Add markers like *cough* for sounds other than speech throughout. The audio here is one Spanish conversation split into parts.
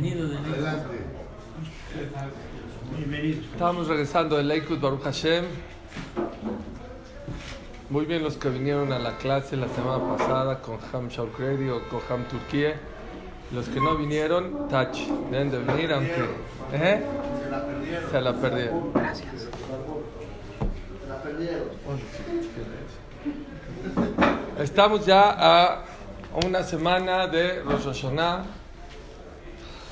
Bienvenido de Bienvenido. Estamos regresando de Lakewood Baruch Hashem. Muy bien los que vinieron a la clase la semana pasada con Ham Shaukredi o con Ham Turquía. Los que no vinieron, touch, deben de venir aunque ¿eh? se la perdieron. Gracias. Estamos ya a una semana de Rosh Hashanah.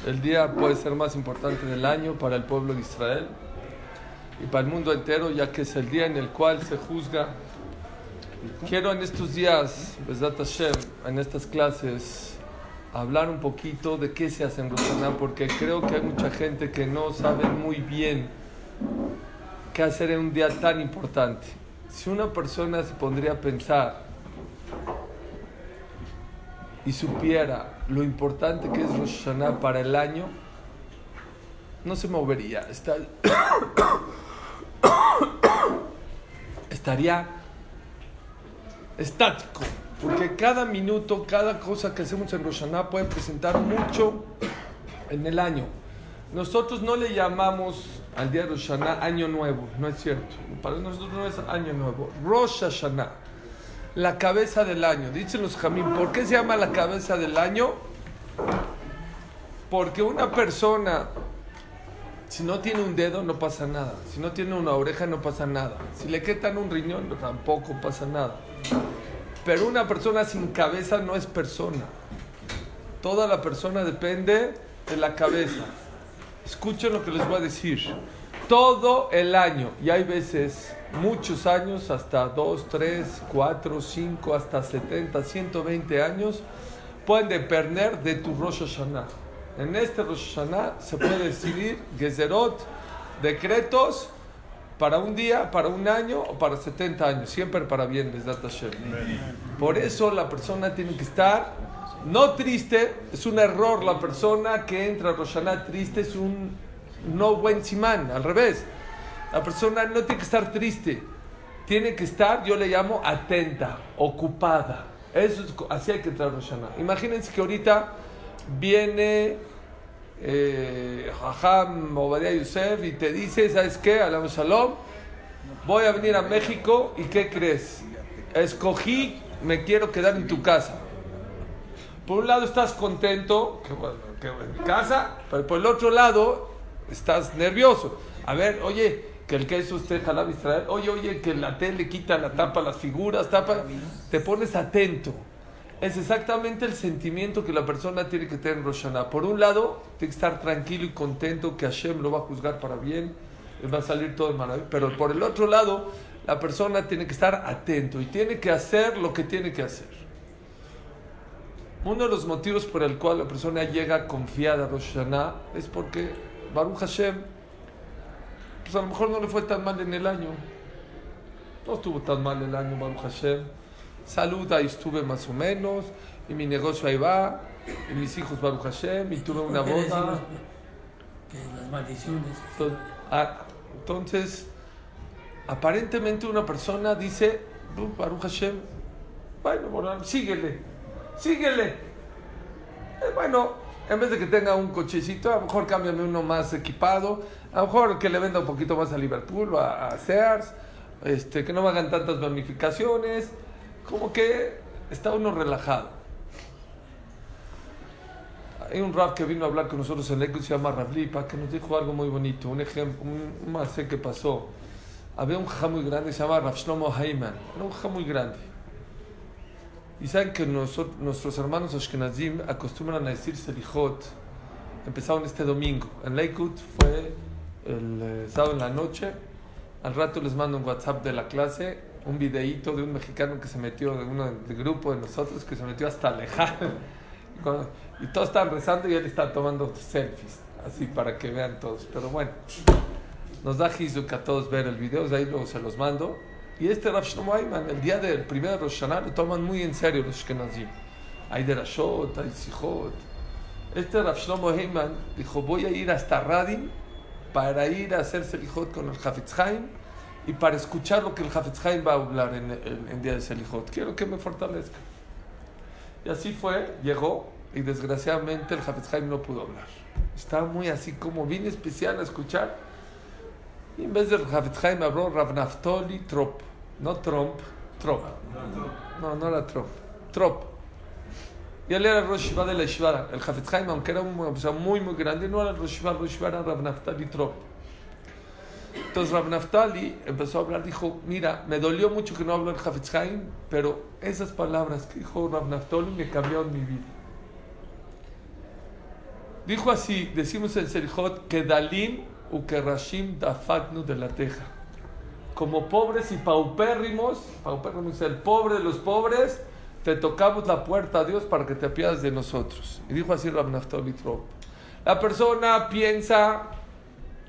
El día puede ser más importante del año para el pueblo de Israel y para el mundo entero, ya que es el día en el cual se juzga. Quiero en estos días, en estas clases, hablar un poquito de qué se hace en Rosh Hashanah, porque creo que hay mucha gente que no sabe muy bien qué hacer en un día tan importante. Si una persona se pondría a pensar y supiera lo importante que es Rosh Hashanah para el año, no se movería. Está- *coughs* estaría estático. Porque cada minuto, cada cosa que hacemos en Rosh Hashanah puede presentar mucho en el año. Nosotros no le llamamos al día de Rosh Hashanah año nuevo, no es cierto. Para nosotros no es año nuevo. Rosh Hashanah, la cabeza del año. Dicen los jamín, ¿por qué se llama la cabeza del año? Porque una persona, si no tiene un dedo, no pasa nada. Si no tiene una oreja, no pasa nada. Si le quitan un riñón, tampoco pasa nada. Pero una persona sin cabeza no es persona. Toda la persona depende de la cabeza. Escuchen lo que les voy a decir. Todo el año, y hay veces, muchos años, hasta 2, 3, 4, 5, hasta 70, 120 años, pueden depender de tu Rosh Hashanah. En este Rosh Hashanah se puede decidir Gezerot, decretos, para un día, para un año o para 70 años, siempre para bien, Besdat Hashem. Por eso la persona tiene que estar no triste, es un error la persona que entra a Rosh Hashanah triste, es un no buen simán, al revés. La persona no tiene que estar triste, tiene que estar, yo le llamo atenta, ocupada. Eso es, así hay que entrar Rosh. Imagínense que ahorita viene eh, Jajam Obadiah y te dice, ¿sabes qué? Alam Shalom, voy a venir a México y ¿qué crees? Escogí, me quiero quedar en tu casa. Por un lado estás contento, que bueno, que en mi casa, pero por el otro lado estás nervioso. A ver, oye, que el queso esté jalado Israel, oye, oye, que la tele quita la tapa, las figuras, tapa, te pones atento. Es exactamente el sentimiento que la persona tiene que tener en Rosh Hashanah. Por un lado, tiene que estar tranquilo y contento que Hashem lo va a juzgar para bien, va a salir todo de maravilla. Pero por el otro lado, la persona tiene que estar atento y tiene que hacer lo que tiene que hacer. Uno de los motivos por el cual la persona llega confiada a Rosh es porque Baruch Hashem, pues a lo mejor no le fue tan mal en el año. No estuvo tan mal el año, Baruch Hashem. Salud, ahí estuve más o menos. Y mi negocio ahí va. Y mis hijos, Baruch Hashem. Y tuve una ¿Por qué boda. las maldiciones. Entonces, ah, entonces, aparentemente una persona dice, "Uh, Baruch Hashem, bueno, bueno, síguele, síguele. Eh, bueno, en vez de que tenga un cochecito, a lo mejor cámbiame uno más equipado, a lo mejor que le venda un poquito más a Liverpool a, a Sears, este, que no me hagan tantas ramificaciones, como que está uno relajado. Hay un rap que vino a hablar con nosotros en Lakewood, se llama Rav Lipa, que nos dijo algo muy bonito, un ejemplo, un, macé que pasó. Había un jajá muy grande, se llama Rav Shlomo Haiman, era un jajá muy grande. Y saben que nosotros, nuestros hermanos Ashkenazim acostumbran a decir Selichot, empezaron este domingo. En Lakewood fue el eh, sábado en la noche, al rato les mando un WhatsApp de la clase, un videíto de un mexicano que se metió, de un grupo de nosotros, que se metió hasta Leján. *laughs* Y todos estaban rezando y él está tomando selfies, así para que vean todos. Pero bueno, nos da Hizuk a todos ver el video, de ahí luego se los mando. Y este Rav Shlomo Ayman, el día del primer Rosh Hashanah, lo toman muy en serio los Ashkenazim. Hay derashot, hay sijot. Este Rav Shlomo Ayman dijo, voy a ir hasta Radim para ir a hacer selijot con el Hafetz Haim y para escuchar lo que el Hafetz Haim va a hablar en el día de Selijot. Quiero que me fortalezca. Y así fue, llegó y desgraciadamente el Hafetz Haim no pudo hablar. Estaba muy así como bien especial a escuchar. Y en vez del Hafetz Haim habló Rav Naftoli Trop, no Trump, Trop. No, no era Trop, Trop. Y él era Rosh de la Ishvara. El Hafetz Haim, aunque era una persona muy, muy grande, no era el Rosh Shiva, Rosh era Rav Naftali Trop. Entonces Rav Naftali empezó a hablar, dijo, mira, me dolió mucho que no habló el Hafetz Haim, pero esas palabras que dijo Rav Naftali me cambiaron mi vida. Dijo así, decimos en Serjot, que Dalim u que Rashim de la teja. Como pobres y paupérrimos, paupérrimos el pobre de los pobres, te tocamos la puerta a Dios para que te apiades de nosotros. Y dijo así Naftali Trop. La persona piensa,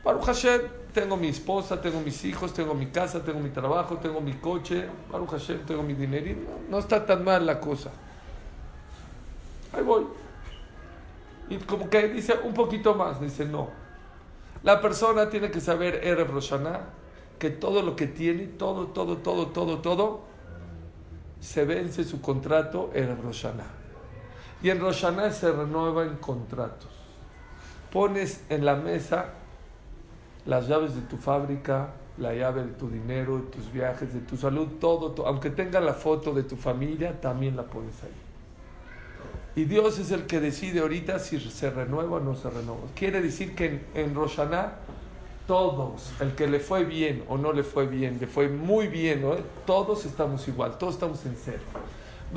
Baruch Hashem, tengo mi esposa, tengo mis hijos, tengo mi casa, tengo mi trabajo, tengo mi coche, Baruch Hashem, tengo mi dinero. No, está tan mal la cosa. Ahí voy. Y como que dice un poquito más, dice no. La persona tiene que saber, Erev Roshaná, que todo lo que tiene, todo, todo, todo, todo, todo, se vence su contrato Erev Roshaná. Y en Roshaná se renueva en contratos. Pones en la mesa las llaves de tu fábrica, la llave de tu dinero, de tus viajes, de tu salud, todo, aunque tenga la foto de tu familia, también la pones ahí. Y Dios es el que decide ahorita si se renueva o no se renueva. Quiere decir que en, en Roshaná, todos, el que le fue bien o no le fue bien, le fue muy bien, todos estamos igual, todos estamos en cero.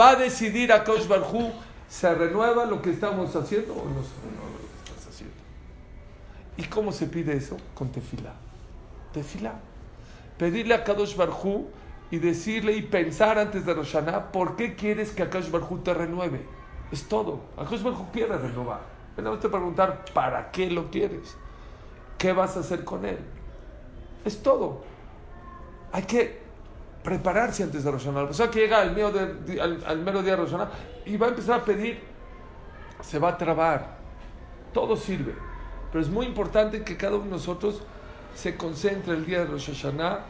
Va a decidir a Kosh Barhu, ¿se renueva lo que estamos haciendo o no se renueva? ¿Y cómo se pide eso? Con tefilá. Tefilá. Pedirle a Kadosh Barhu y decirle y pensar antes de Roshaná, ¿por qué quieres que Kadosh Barhu te renueve? Es todo. Kadosh Barhu quiere renovar. Venimos a preguntar, ¿para qué lo quieres? ¿Qué vas a hacer con él? Es todo. Hay que prepararse antes de Roshaná. O sea que llega al, al, al mero día de Roshaná y va a empezar a pedir, se va a trabar. Todo sirve. Pero es muy importante que cada uno de nosotros se concentre el día de Rosh Hashanah,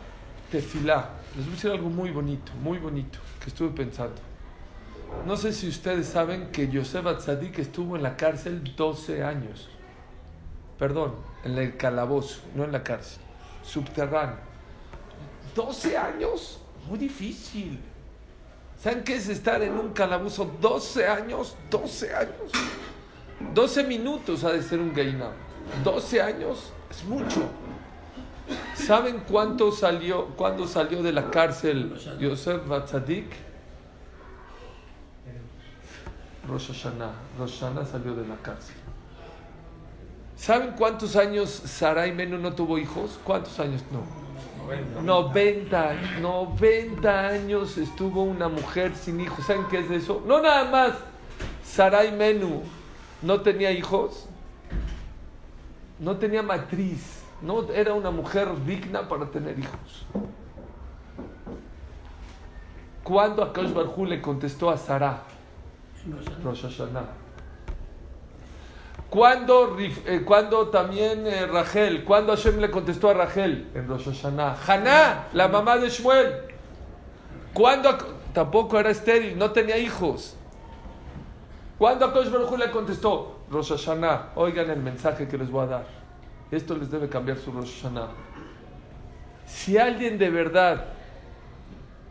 tefilá. Les voy a decir algo muy bonito, muy bonito, que estuve pensando. No sé si ustedes saben que Yosef Atzadik estuvo en la cárcel 12 años. Perdón, en el calabozo, no en la cárcel. Subterráneo. 12 años, muy difícil. ¿Saben qué es estar en un calabozo 12 años? 12 años. 12 minutos ha de ser un gainado. 12 años es mucho. ¿Saben cuánto salió, cuándo salió de la cárcel Yosef Batzadik? Rosh Hashanah. Rosh Hashanah salió de la cárcel. ¿Saben cuántos años Sarai Menu no tuvo hijos? ¿Cuántos años no? 90, 90 años estuvo una mujer sin hijos. ¿Saben qué es eso? No nada más. Sarai Menu no tenía hijos, no tenía matriz, no era una mujer digna para tener hijos. ¿Cuándo Akash Barhu le contestó a Sara? Rosh Hashanah. ¿Cuándo, eh, también eh, Rachel? ¿Cuándo Hashem le contestó a Rachel? En Rosh Hashanah. Haná, la mamá de Shmuel. ¿Cuándo? Tampoco era estéril, no tenía hijos. ¿Cuándo Akash Baruj le contestó? Rosh Hashanah, oigan el mensaje que les voy a dar. Esto les debe cambiar su Rosh Hashanah. Si alguien de verdad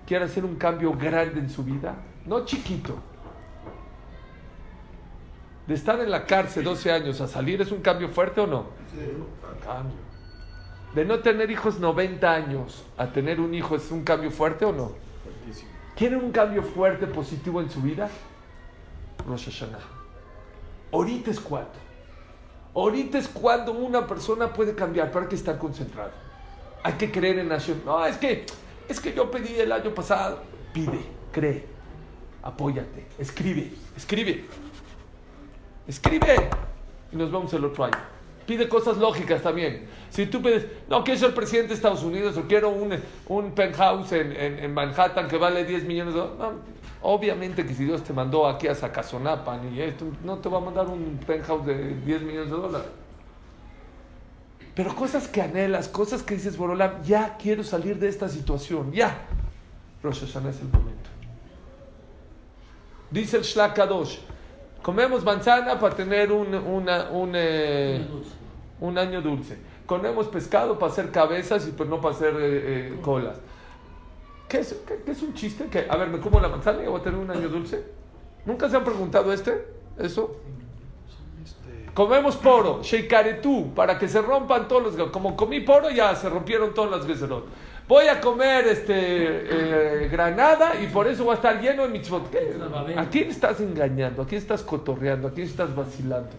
quiere hacer un cambio grande en su vida, no chiquito, de estar en la cárcel 12 años a salir, ¿es un cambio fuerte o no? Cambio. De no tener hijos 90 años a tener un hijo, ¿es un cambio fuerte o no? ¿Quieren un cambio fuerte, positivo en su vida? Rosh Hashanah. Ahorita es cuando. Ahorita es cuando una persona puede cambiar, pero hay que estar concentrado. Hay que creer en Hashem. No, es que, es que yo pedí el año pasado. Pide, cree, apóyate, escribe, escribe. Escribe. Y nos vamos el otro año. Pide cosas lógicas también. Si tú pides, no, quiero ser presidente de Estados Unidos o quiero un, un penthouse en, en, Manhattan que vale 10 millones de dólares. obviamente que si Dios te mandó aquí a Zacazonapan y esto, no te va a mandar un penthouse de 10 millones de dólares. Pero cosas que anhelas, cosas que dices, Borolam, ya quiero salir de esta situación, ya. Rosh Hashanah es el momento. Dice el Shlakadosh, comemos manzana para tener un, una, un, eh, un año dulce. Comemos pescado para hacer cabezas y pues no para hacer eh, eh, colas. ¿Qué es, qué- qué es un chiste? que A ver, me como la manzana y voy a tener un año dulce. ¿Nunca se han preguntado este? ¿Eso? Comemos poro, sheikaretú, para que se rompan todos los... Como comí poro, ya se rompieron todas las gezerot. Voy a comer este, eh, granada y por eso voy a estar lleno de mitzvot. ¿Qué? ¿A quién estás engañando? ¿A quién estás cotorreando? ¿A quién estás vacilando?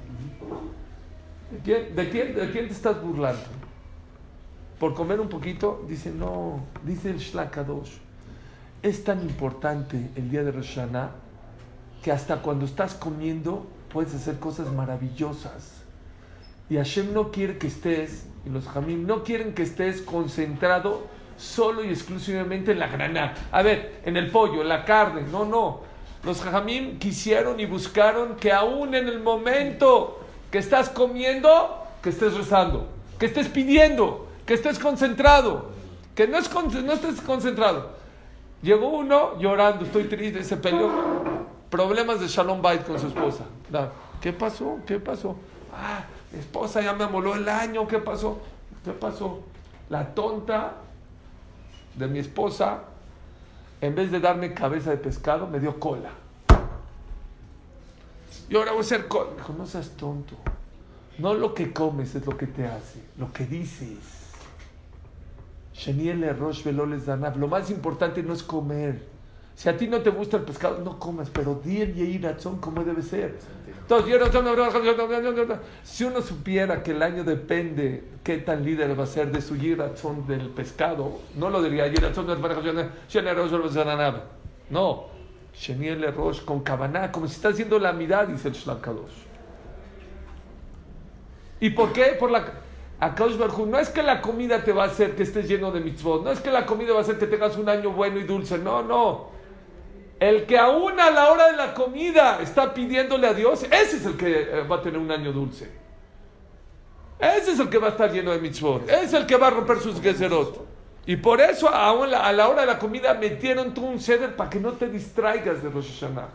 ¿De quién, de quién, de quién te estás burlando? Por comer un poquito, dice, no, dice el Shlakadosh. Es tan importante el día de Rosh Hashanah que hasta cuando estás comiendo puedes hacer cosas maravillosas. Y Hashem no quiere que estés, y los Jamim no quieren que estés concentrado solo y exclusivamente en la grana. A ver, en el pollo, en la carne, no, no. Los Jamim quisieron y buscaron que aún en el momento que estás comiendo, que estés rezando, que estés pidiendo, que estés concentrado, que no, es con- no estés concentrado. Llegó uno llorando, estoy triste, se peleó. Problemas de Shalom Bait con su esposa. ¿Qué pasó? ¿Qué pasó? Ah, mi esposa ya me amoló el año, ¿qué pasó? ¿Qué pasó? La tonta de mi esposa, en vez de darme cabeza de pescado, me dio cola. Y ahora voy a hacer cola. Dijo, no seas tonto. No lo que comes es lo que te hace, lo que dices. Lo más importante no es comer. Si a ti no te gusta el pescado, no comas, pero di el Yehirazón como debe ser. Si uno supiera que el año depende qué tan líder va a ser de su Yehirazón del pescado, no lo diría Yehirazón del Danab. No, Sheniel Rosh con Kabaná, como si está haciendo la mirada, dice el Shlakadosh. ¿Y por qué? Por la... Akadosh Baruj Hu, no es que la comida te va a hacer que estés lleno de mitzvot, no es que la comida va a hacer que tengas un año bueno y dulce, no, no. El que aún a la hora de la comida está pidiéndole a Dios, ese es el que eh, va a tener un año dulce. Ese es el que va a estar lleno de mitzvot, ese es el que va a romper sus gezerot. Y por eso aún a la hora de la comida metieron tú un ceder para que no te distraigas de Rosh Hashanah.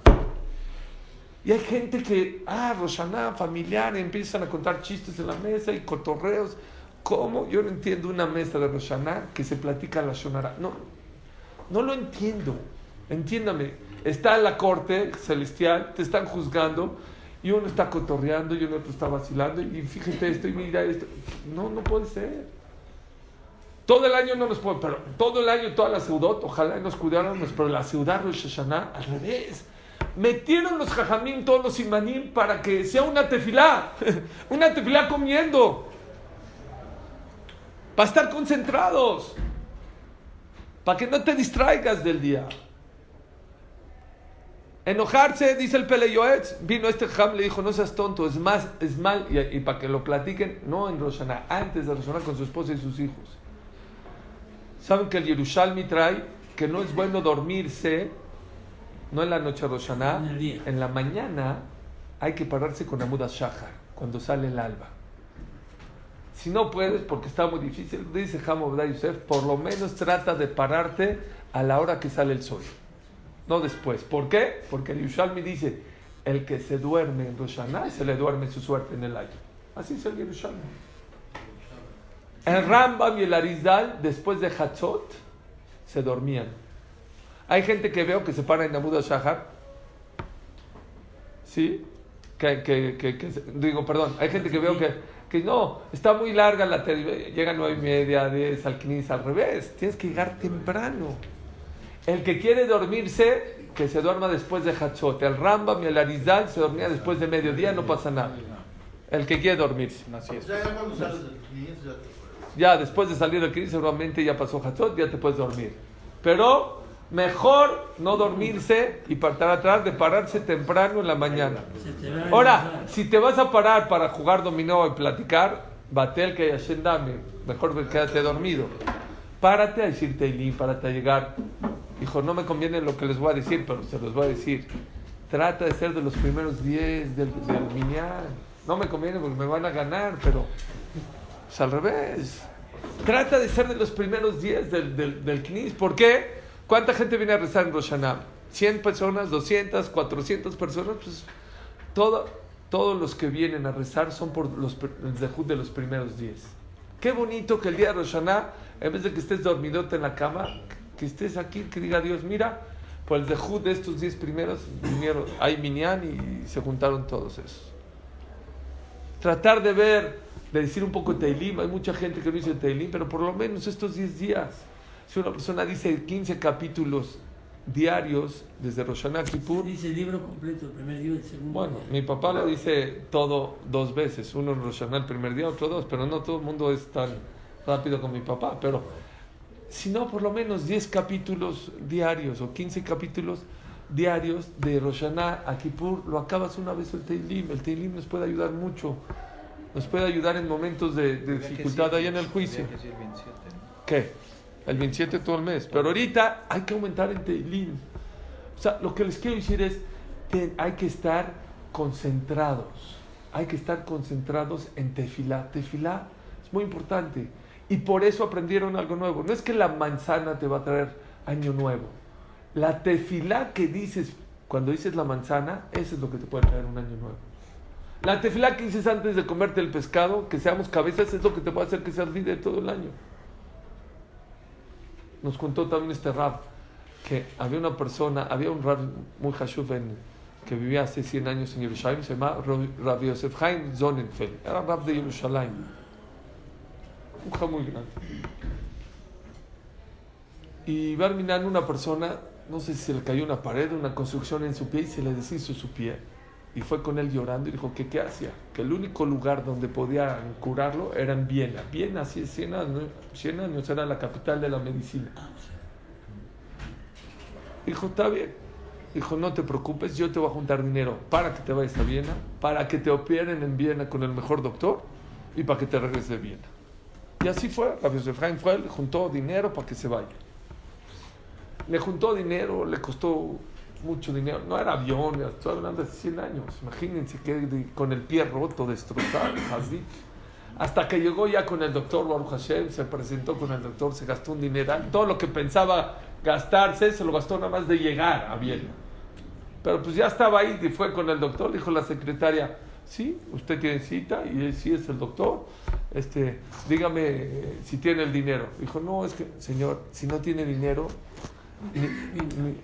Y hay gente que, ah, Roshaná, familiar, empiezan a contar chistes en la mesa y cotorreos. ¿Cómo? Yo no entiendo una mesa de Roshaná que se platica la Shonara. No, no lo entiendo. Entiéndame. Está en la corte celestial, te están juzgando y uno está cotorreando y uno está vacilando y fíjate esto y mira esto. No, no puede ser. Todo el año no nos puede, pero todo el año, toda la ciudad, ojalá nos cuidáramos, pero la ciudad Rosh Hashanah, al revés. Metieron los jajamín, todos los imanim, para que sea una tefilá, *laughs* una tefilá comiendo, para estar concentrados, para que no te distraigas del día. Enojarse, dice el Peleyoetz, vino este jam, le dijo, no seas tonto, es más, es mal, y, y para que lo platiquen, no en Roshaná, antes de Roshaná con su esposa y sus hijos. ¿Saben que el Yerushalmi trae que no es bueno dormirse, no en la noche de Roshaná, En la mañana hay que pararse con Amuda Shahar, cuando sale el alba. Si no puedes, porque está muy difícil, dice Hamobda Yosef, por lo menos trata de pararte a la hora que sale el sol, no después. ¿Por qué? Porque el Yerushalmi dice, el que se duerme en Roshaná, se le duerme su suerte en el año. Así es el Yerushalmi. El Rambam y el Arizal, después de Hatzot, se dormían. Hay gente que veo que se para en Amuda Shahar. ¿Sí? Que, que, que, digo, perdón, hay gente que veo que, que no, está muy larga la tele, llega a nueve y media, diez, al 15, al revés. Tienes que llegar temprano. El que quiere dormirse, que se duerma después de Hatzot. El Rambam y el Arizal se dormía después de mediodía, no pasa nada. El que quiere dormirse. Ya cuando sales del 15 ya te puedes. Ya después de salir del crisis, seguramente ya pasó Hatzot, ya te puedes dormir. Pero mejor no dormirse y tratar atrás de pararse temprano en la mañana. Ahora, si te vas a parar para jugar dominó y platicar, batel que Hashem dame, mejor quédate dormido. Párate a decir Teilín, párate a llegar. Hijo, no me conviene lo que les voy a decir, pero se los voy a decir. Trata de ser de los primeros 10 del, del. No me conviene porque me van a ganar, pero Pues al revés. Trata de ser de los primeros días del, del, del. ¿Por qué? ¿Cuánta gente viene a rezar en Rosh Hashanah? ¿100 personas? ¿200? ¿400 personas? Pues todo, todos los que vienen a rezar son por los, de los primeros días. Qué bonito que el día de Rosh Hashanah, en vez de que estés dormidote en la cama, que estés aquí, que diga Dios, mira, por el zehut de estos 10 primeros, vinieron, hay minyan y se juntaron todos esos. Tratar de ver, de decir un poco Teilim, hay mucha gente que no dice Teilim, pero por lo menos estos 10 días, si una persona dice 15 capítulos diarios desde Rosh Hashanah a Kippur, Dice el libro completo, el primer día y el segundo. bueno, mi papá lo dice todo dos veces, uno en Rosh Hashanah el primer día, otro dos, pero no todo el mundo es tan rápido como mi papá, pero si no, por lo menos 10 capítulos diarios o 15 capítulos diarios de Rosh Hashanah a Kippur, lo acabas una vez el Teilim, el Teilim nos puede ayudar mucho, nos puede ayudar en momentos de, de dificultad ahí en el juicio. Que ser 27, ¿no? ¿Qué? El 27 todo el mes. Pero ahorita hay que aumentar en Teilim. O sea, lo que les quiero decir es que hay que estar concentrados. Hay que estar concentrados en Tefilá. Tefilá es muy importante. Y por eso aprendieron algo nuevo. No es que la manzana te va a traer año nuevo. La tefilá que dices cuando dices la manzana, eso es lo que te puede traer un año nuevo. La tefilá que dices antes de comerte el pescado, que seamos cabezas, es lo que te puede hacer que seas líder todo el año. Nos contó también este rab que había una persona, había un rab muy hashuv en, que vivía hace 100 años en Jerusalén, se llama Rab Yosef Haim Zonenfeld, era rab de Jerusalén, un muy grande. Y mirando una persona, no sé si se le cayó una pared, una construcción en su pie y se le deshizo su pie. Y fue con él llorando y dijo qué hacía, que el único lugar donde podían curarlo era en Viena. Viena, es, 100 años, 100 años era la capital de la medicina. Dijo, está bien. Dijo, no te preocupes, yo te voy a juntar dinero para que te vayas a Viena, para que te operen en Viena con el mejor doctor y para que te regreses de Viena. Y así fue. Rabbi Haim fue, le juntó dinero para que se vaya. Le juntó dinero, le costó mucho dinero. No era avión, estoy hablando de 100 años. Imagínense que con el pie roto, destrozado, *coughs* así. Hasta que llegó ya con el doctor Baruch Hashem, se presentó con el doctor, se gastó un dineral. Todo lo que pensaba gastarse, se lo gastó nada más de llegar a Viena. Pero pues ya estaba ahí y fue con el doctor, dijo la secretaria, sí, usted tiene cita y él sí es el doctor, este, dígame eh, si tiene el dinero. Dijo, no, es que, señor, si no tiene dinero,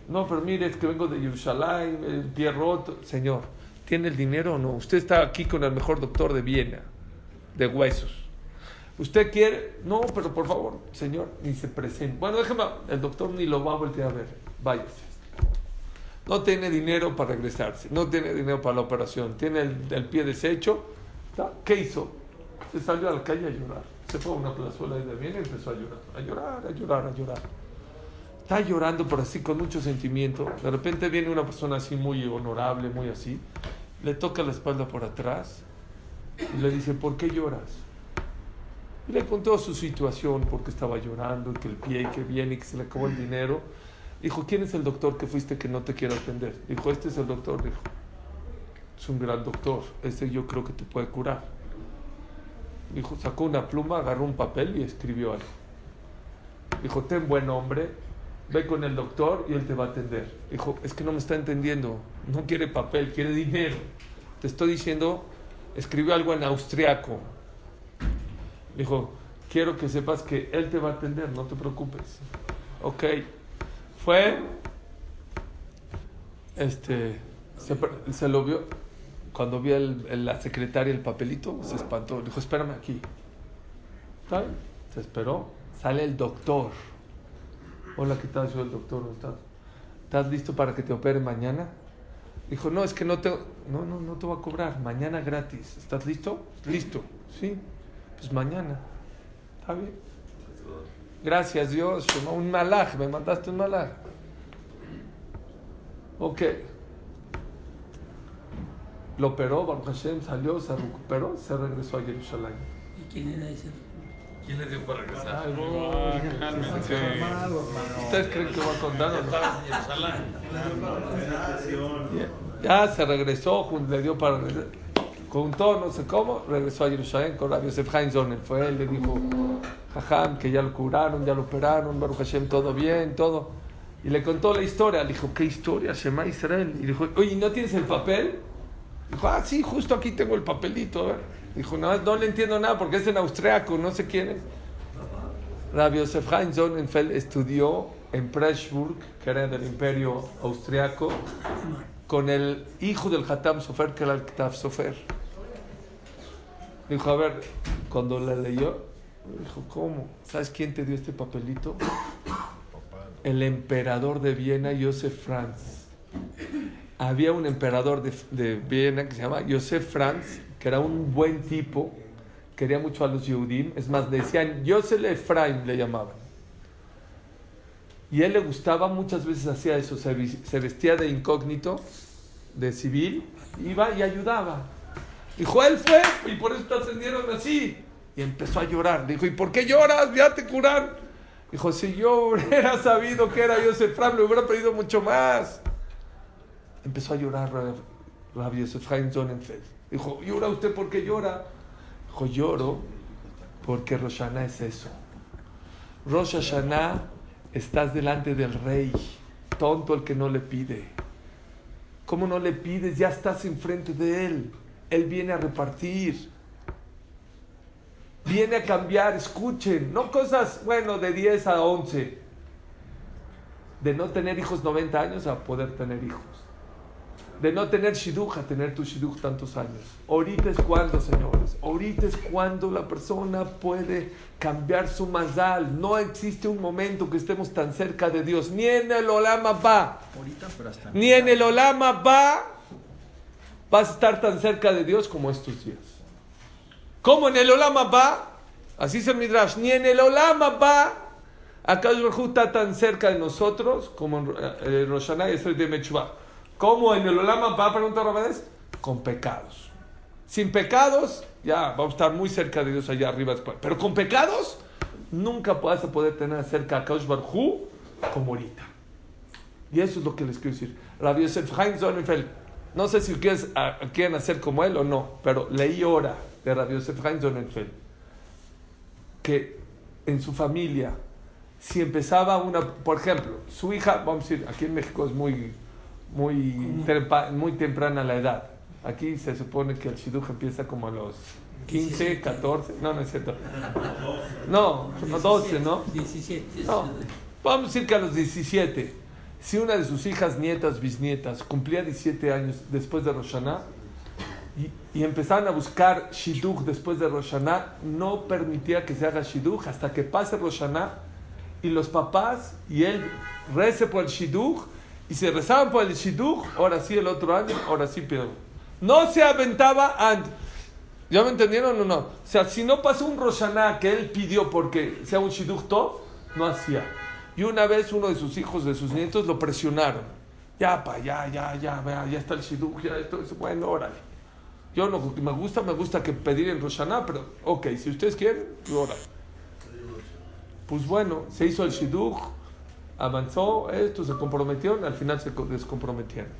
no, pero mire, es que vengo de Jerusalén, el pie roto. Señor, ¿tiene el dinero o no? Usted está aquí con el mejor doctor de Viena, de huesos. ¿Usted quiere? No, pero por favor, señor, ni se presente. Bueno, déjeme, el doctor ni lo va a voltear a ver. Váyase. No tiene dinero para regresarse, no tiene dinero para la operación, tiene el, el pie deshecho. ¿Qué hizo? Se salió a la calle a llorar. Se fue a una plazuela de Viena y empezó a llorar, a llorar, a llorar, a llorar. Está llorando por así, con mucho sentimiento. De repente viene una persona así muy honorable, muy así. Le toca la espalda por atrás y le dice, ¿por qué lloras? Y le contó su situación, porque estaba llorando, que el pie, que viene, que se le acabó el dinero. Dijo, ¿quién es el doctor que fuiste que no te quiere atender? Dijo, este es el doctor, dijo. Es un gran doctor, este yo creo que te puede curar. Dijo, sacó una pluma, agarró un papel y escribió algo. Dijo, ten buen hombre, ve con el doctor y él te va a atender. Dijo, es que no me está entendiendo, no quiere papel, quiere dinero. Te estoy diciendo, escribió algo en austriaco. Dijo, quiero que sepas que él te va a atender, no te preocupes. Ok, fue, este, se, se lo vio, cuando vio el- la secretaria el papelito, se espantó. Dijo, espérame aquí. ¿Está bien? Se esperó. Sale el doctor. Hola, ¿qué tal? Soy el doctor. ¿Cómo estás? ¿Estás listo para que te opere mañana? Dijo, no, es que no te, no, no, no te voy a cobrar. Mañana gratis. ¿Estás listo? Listo. Sí. Pues mañana. ¿Está bien? Gracias Dios. Shema, Un malaj. Me mandaste un malaj. Ok. Lo operó, Baruch Hashem salió, se recuperó, se regresó a Jerusalén. ¿Y quién era ese? ¿Quién le dio para regresar? Ay, Ah, voy. cálmense. ¿Ustedes creen que va a contar o no? Ya, se regresó, le dio para regresar. Contó no sé cómo, regresó a Jerusalén con Rabbi Yosef Haim. Fue él, le dijo, jajam, que ya lo curaron, ya lo operaron, Baruch Hashem, todo bien, todo. Y le contó la historia. Le dijo, ¿qué historia? Shema Israel. Y dijo, oye, ¿no tienes el papel? Dijo, ah, sí, justo aquí tengo el papelito. Ver. Dijo, no, no le entiendo nada porque es en austriaco, no sé quién es. Rabbi Yosef Haim estudió en Pressburg, que era del imperio austriaco, con el hijo del Hatam Sofer, que era el Ktav Sofer. Dijo, a ver, cuando la leyó, dijo, ¿cómo? ¿Sabes quién te dio este papelito? El emperador de Viena, Josef Franz. Había un emperador de, de Viena que se llama Josef Franz, que era un buen tipo, quería mucho a los Yehudim, es más, decían Yosef Efraim, le llamaban. Y él le gustaba, muchas veces hacía eso, se vestía de incógnito, de civil, iba y ayudaba. Dijo, él fue, y por eso te ascendieron así. Y empezó a llorar. Dijo, ¿y por qué lloras? Ya te curan. Dijo, si yo hubiera sabido que era Yosef Efraim, le hubiera pedido mucho más. Empezó a llorar Rab- Rabbi Yosef Haim Sonnenfeld. Dijo, ¿llora usted por qué llora? Dijo, lloro porque Rosh Hashanah es eso. Rosh estás delante del rey. Tonto el que no le pide. ¿Cómo no le pides? Ya estás enfrente de él. Él viene a repartir. Viene a cambiar. Escuchen. No cosas, bueno, de 10 a 11. De no tener hijos 90 años a poder tener hijos. De no tener shidduch a tener tu shidduch tantos años. Ahorita es cuando, señores. Ahorita es cuando la persona puede cambiar su mazal. No existe un momento que estemos tan cerca de Dios. Ni en el Olama va. Ahorita, pero hasta Ni en el Olama va vas a estar tan cerca de Dios como estos días. Como en el Olama va, así es el Midrash, ni en el Olama va, acá está tan cerca de nosotros como en eh, Rosh Hashanah y de Mechubá. Como en el Olama va, pregunta Rabades, con pecados. Sin pecados, ya vamos a estar muy cerca de Dios allá arriba. después. Pero con pecados, nunca vas a poder tener cerca a Kaush Barhu como ahorita. Y eso es lo que les quiero decir. Rabbi Yosef Haim Sonnenfeld, no sé si ustedes ah, quieren hacer como él o no, pero leí ahora de Rabbi Yosef Haim Sonnenfeld que en su familia, si empezaba una, por ejemplo, su hija, vamos a decir, aquí en México es muy, muy, tempa- muy temprana la edad. Aquí se supone que el shidduch empieza como a los 15, 14, no, no es cierto. No, no 12, ¿no? 17. No, vamos a decir que a los 17, si una de sus hijas, nietas, bisnietas cumplía 17 años después de Roshaná y, y empezaban a buscar Shidduch después de Roshaná, no permitía que se haga Shidduch hasta que pase Roshaná y los papás y él rece por el Shidduch y se rezaban por el Shidduch, ahora sí el otro año, ahora sí pero No se aventaba antes. ¿Ya me entendieron o no? O sea, si no pasó un Roshaná que él pidió porque sea un Shidduch Tov, no hacía. Y una vez uno de sus hijos, de sus nietos, lo presionaron. Ya, pa, ya, ya, ya, vea, ya está el Shidduch, ya esto es bueno, órale. Yo no, me gusta, me gusta que pedir en Roshaná, pero ok, si ustedes quieren, pues órale. Pues bueno, se hizo el Shidduch, avanzó esto, se comprometieron, al final se co- descomprometieron.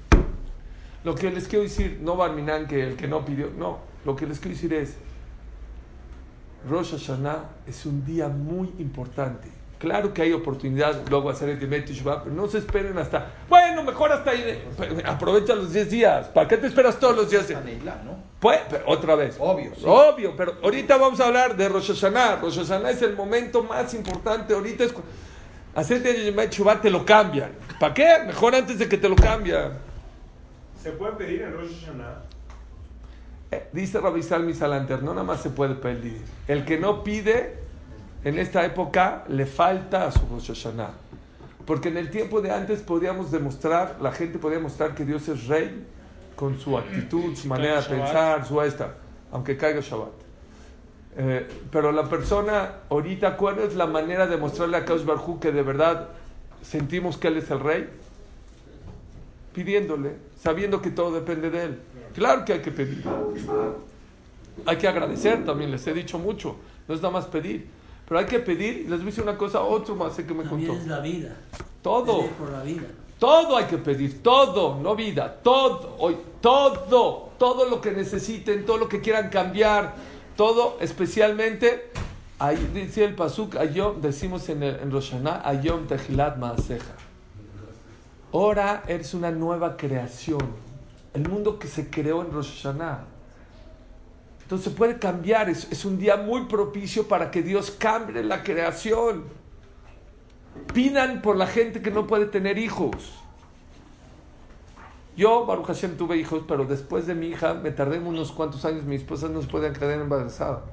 Lo que les quiero decir, no Barminan que el que no pidió, no, lo que les quiero decir es, Rosh Hashanah es un día muy importante. Claro que hay oportunidad luego hacer el Demet Tishuvah, pero no se esperen hasta, bueno, mejor hasta ahí, aprovecha los 10 días. ¿Para qué te esperas todos los días? Pues, pero otra vez. Obvio, sí. Obvio, pero ahorita vamos a hablar de Rosh Hashanah. Rosh Hashanah es el momento más importante. Ahorita es el Yom Teshuvah, te lo cambian. ¿Para qué? Mejor antes de que te lo cambian. ¿Se puede pedir en Rosh Hashanah? Eh, Dice Rabbi Salmi Salanter, no nada más se puede pedir. El que no pide en esta época le falta a su Rosh Hashanah. Porque en el tiempo de antes podíamos demostrar, la gente podía mostrar que Dios es rey con su actitud, su manera de pensar, su esta, aunque caiga Shabbat. Eh, pero la persona, ahorita, ¿cuál es la manera de mostrarle a Kaush Barhu que de verdad sentimos que Él es el rey? Pidiéndole, sabiendo que todo depende de Él. Claro que hay que pedir. Hay que agradecer también, les he dicho mucho. No es nada más pedir. Pero hay que pedir, les voy a decir una cosa, otro más que me También contó. es la vida. Todo. Pedir por la vida. Todo hay que pedir, todo, no vida, todo, hoy, todo, todo lo que necesiten, todo lo que quieran cambiar, todo, especialmente, ahí dice el Pasuk, Ayom, decimos en, el, en Rosh Hashanah, Ayom Tejilat Maaseja. Ahora eres una nueva creación, el mundo que se creó en Rosh Hashanah. Entonces puede cambiar, es, es un día muy propicio para que Dios cambie la creación. Pidan por la gente que no puede tener hijos. Yo, Baruch Hashem, tuve hijos, pero después de mi hija me tardé unos cuantos años, mi esposa no se puede quedar embarazada.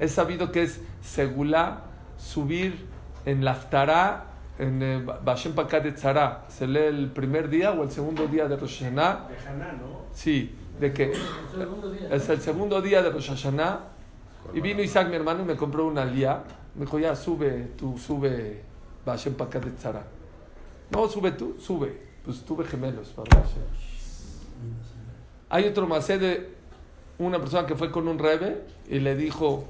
He sabido que es segulá subir en la Aftará, en eh, Bashem Pakat de Tzara. Se lee el primer día o el segundo día de Rosh Hashanah. De Haná, ¿no? Sí, de que es el segundo día de Rosh Hashanah. Y vino Isaac, mi hermano, y me compró una lía. Me dijo, ya, sube, tú sube Bashem de Tzara. No, sube tú, sube. Pues tuve gemelos. Hay otro macé de una persona que fue con un rebe y le dijo,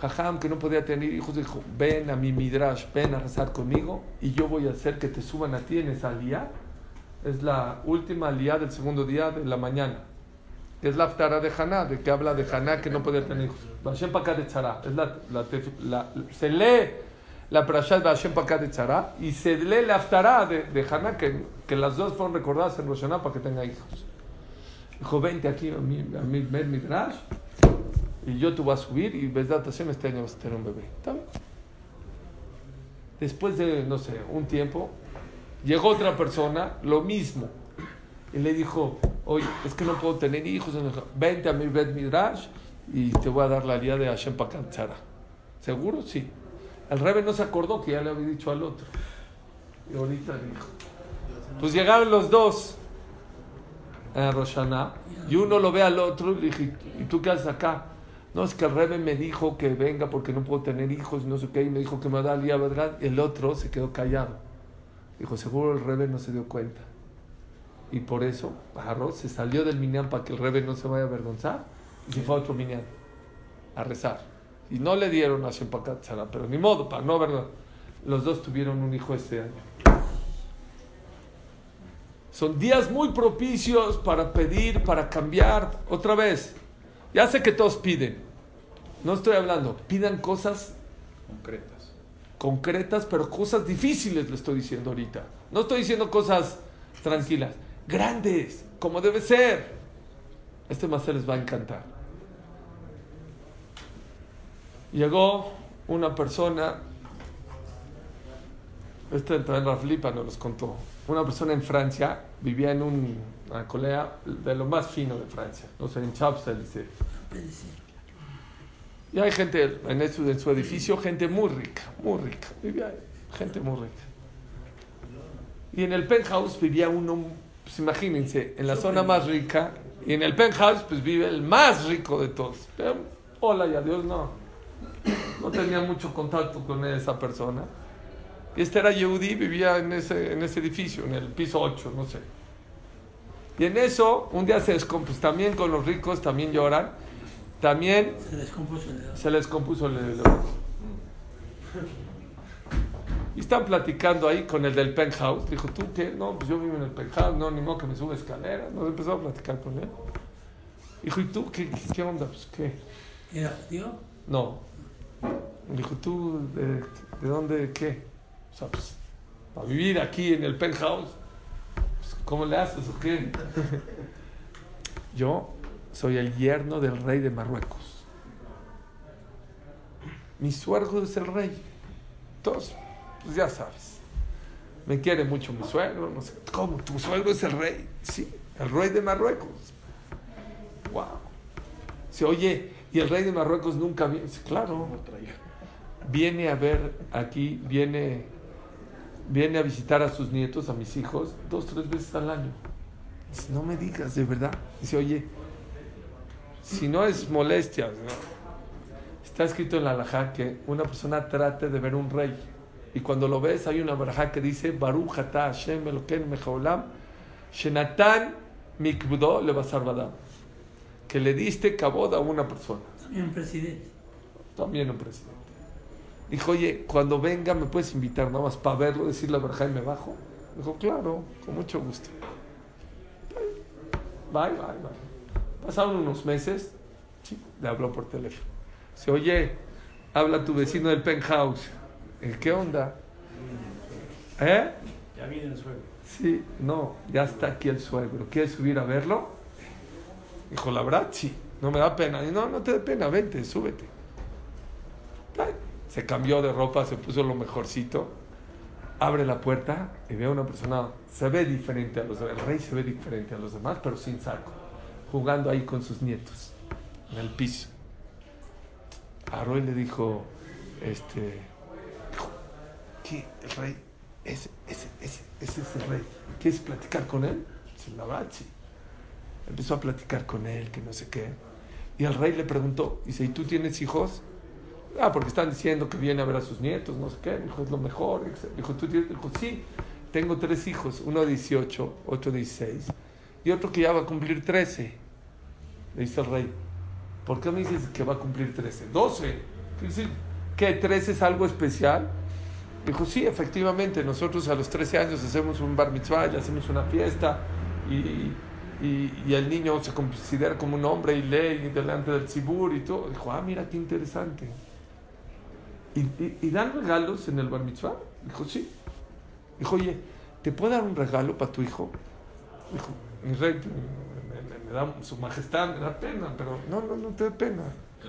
Jajam, que no podía tener hijos, dijo, ven a mi midrash, ven a rezar conmigo y yo voy a hacer que te suban a ti en esa lía. Es la última lía del segundo día de la mañana. Es la aftara de Haná, de que habla de Haná que no podía tener hijos. Bashem Pakat de Tzara. Es la, la la- se lee la parashat de Bashem Pakat de Tzara y se lee la aftara de, de Haná, que, que las dos fueron recordadas en Rosh Hashanah para que tenga hijos. Dijo, vente aquí a mi, a mi Midrash y yo te voy a subir y Besdat Hashem este año vas a tener un bebé. Después de, no sé, un tiempo, llegó otra persona, lo mismo, y le dijo, oye, es que no puedo tener hijos, vente a mi Bet Midrash y te voy a dar la lía de Hashem Pakantzara. ¿Seguro? Sí. El Rebe no se acordó que ya le había dicho al otro. Y ahorita dijo. Pues llegaron los dos a Rosh Hashanah, y uno lo ve al otro y le dije, ¿y tú qué haces acá? No, es que el Rebe me dijo que venga porque no puedo tener hijos, no sé qué, y me dijo que me da el día, ¿verdad? El otro se quedó callado. Dijo, seguro el Rebe no se dio cuenta. Y por eso agarró, se salió del minyan para que el Rebe no se vaya a avergonzar y se fue a otro minyan a rezar. Y no le dieron a Shempakat Tzara, pero ni modo, para no verlo. Los dos tuvieron un hijo este año. Son días muy propicios para pedir, para cambiar. Otra vez, ya sé que todos piden. No estoy hablando, pidan cosas Concretas. concretas, pero cosas difíciles le estoy diciendo ahorita. No estoy diciendo cosas tranquilas, grandes, como debe ser. Este más les va a encantar. Llegó una persona, este también Raf Lipa nos los contó, una persona en Francia, vivía en un- una colea de lo más fino de Francia, no sé, en Champs-Élysées. Y hay gente en su, en su edificio, gente muy rica, muy rica. Vivía gente muy rica. Y en el penthouse vivía uno, pues imagínense, en la zona más rica. Y en el penthouse, pues vive el más rico de todos. Pero, hola y adiós, no. No tenía mucho contacto con esa persona. Y este era Yehudi, vivía en ese, en ese edificio, en el piso 8, no sé. Y en eso, un día se descompuso, también con los ricos, también lloran. También Se descompuso el dedo. se les compuso el el- Y están platicando ahí con el del penthouse. Dijo, ¿tú qué? No, pues yo vivo en el penthouse. No, ni modo que me sube escaleras. Nos empezó a platicar con él. Dijo, ¿y tú qué, qué onda? Pues, ¿qué? ¿Era judío? No. Dijo, ¿tú de, de dónde qué? O sea, pues, para vivir aquí en el penthouse. Pues, ¿Cómo le haces o qué? Yo soy el yerno del rey de Marruecos. Mi suegro es el rey. Entonces, pues ya sabes. Me quiere mucho mi suegro. No sé. ¿Cómo? ¿Tu suegro es el rey? Sí, el rey de Marruecos. Wow. Dice, oye, ¿y el rey de Marruecos nunca viene? Claro. Viene a ver aquí, viene, viene a visitar a sus nietos, a mis hijos, dos, tres veces al año. Dice, no me digas, de verdad. Dice, oye, si no es molestia, ¿no? está escrito en la alajá que una persona trate de ver un rey. Y cuando lo ves, hay una barajá que dice, Baruch ata Hashem Eloken mejolam, Shenatan mikbudo le basar badam. Que le diste cabod a una persona, También un presidente. también un presidente. Dijo, oye, cuando venga me puedes invitar nada más para verlo, decir la barajá y me bajo. Dijo, claro, con mucho gusto. Bye, bye, bye. Pasaron unos meses, sí, le habló por teléfono. Dice, oye, habla tu vecino del penthouse. ¿Qué onda? ¿Eh? Ya viene el suegro. Sí, no, ya está aquí el suegro. ¿Quieres subir a verlo? Dijo, la verdad, sí, no me da pena. Y no, no te da pena, vente, súbete. Se cambió de ropa, se puso lo mejorcito. Abre la puerta y ve a una persona, se ve diferente a los demás. El rey se ve diferente a los demás, pero sin saco. Jugando ahí con sus nietos, en el piso. A Roy le dijo, este, ¿qué? El rey, ese, ese, ese, ese es el rey. ¿Quieres platicar con él? Dice, la verdad, sí. Empezó a platicar con él, que no sé qué. Y el rey le preguntó, dice, ¿y tú tienes hijos? Ah, porque están diciendo que viene a ver a sus nietos, no sé qué. Dijo, es lo mejor. Dijo, ¿tú tienes? Dijo, sí, tengo tres hijos, uno de 18, otro de 16 y otro que ya va a cumplir 13. Le dice el rey, ¿por qué me dices que va a cumplir 13? 12. Dice, ¿qué 13 es algo especial? Dijo, sí, efectivamente, nosotros a los 13 años hacemos un bar mitzvah, y hacemos una fiesta y, y, el niño se considera como un hombre y lee delante del cibur y todo. Dijo, ah, mira qué interesante. ¿Y, y, dan regalos en el bar mitzvah? Dijo, sí. Dijo, oye, ¿te puedo dar un regalo para tu hijo? Dijo, mi rey, me da su majestad, me da pena, pero no, no, no te da pena.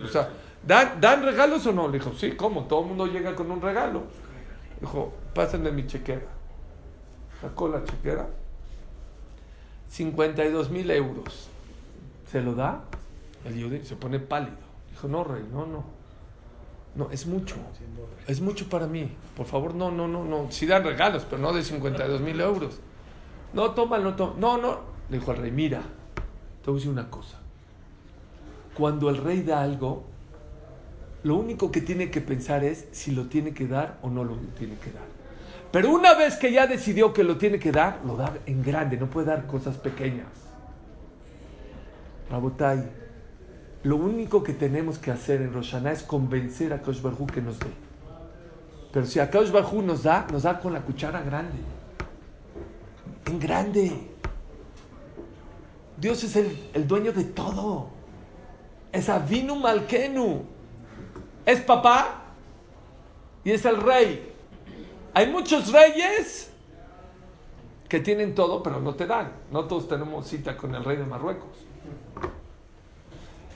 O sea, ¿dan, ¿dan regalos o no? Le dijo, sí, ¿cómo? Todo el mundo llega con un regalo. Dijo, pásenme mi chequera. Sacó la chequera. 52 mil euros. ¿Se lo da? El Yudí se pone pálido. Dijo, no, rey, no, no. No, es mucho. Es mucho para mí. Por favor, no, no, no, no. Sí dan regalos, pero no de 52 mil euros. No, tómalo, no, no, no. Le dijo al rey, mira, te voy a decir una cosa. Cuando el rey da algo, lo único que tiene que pensar es si lo tiene que dar o no lo tiene que dar. Pero una vez que ya decidió que lo tiene que dar, lo da en grande, no puede dar cosas pequeñas. Rabotai, lo único que tenemos que hacer en Roshaná es convencer a Kaush Barhu que nos dé. Pero si a Kaush Barhu nos da, nos da con la cuchara grande. En grande. Dios es el, el dueño de todo. Es Avinu Malkenu. Es papá y es el rey. Hay muchos reyes que tienen todo, pero no te dan. No todos tenemos cita con el rey de Marruecos.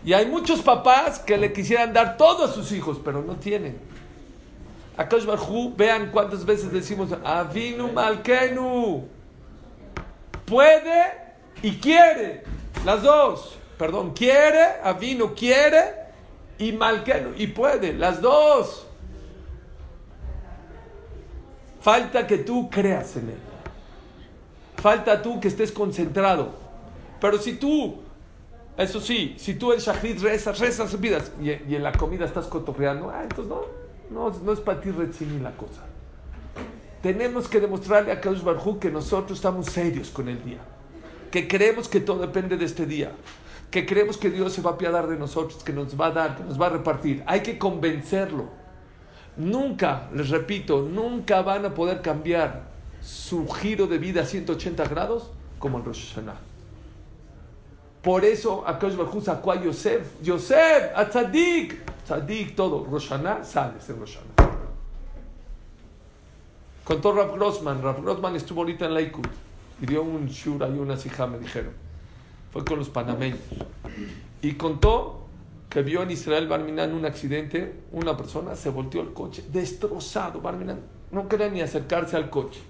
Y hay muchos papás que le quisieran dar todo a sus hijos, pero no tienen. Akash Barhu, vean cuántas veces decimos Avinu Malkenu. Puede y quiere. Las dos. Perdón, quiere, Avinu quiere y Malkenu. Y puede, las dos. Falta que tú creas en él. Falta tú que estés concentrado. Pero si tú, eso sí, si tú el shahid rezas, rezas, vidas y, en la comida estás cotorreando, ah, entonces no, no, no es para ti rechini la cosa. Tenemos que demostrarle a Kadosh Barhu que nosotros estamos serios con el día. Que creemos que todo depende de este día. Que creemos que Dios se va a apiadar de nosotros, que nos va a dar, que nos va a repartir. Hay que convencerlo. Nunca, les repito, nunca van a poder cambiar su giro de vida a 180 grados como el Rosh Hashanah. Por eso Akash Barhu sacó a Yosef, Yosef, a Tzadik, Tzadik, todo, Rosh Hashanah, sales en Rosh Hashanah. Contó Rav Grossman, Rav Grossman estuvo ahorita en Lakewood y dio un shura y una sija, me dijeron. Fue con los panameños. Y contó que vio en Israel Barminan un accidente, una persona se volteó el coche, destrozado, Barminan, no quería ni acercarse al coche.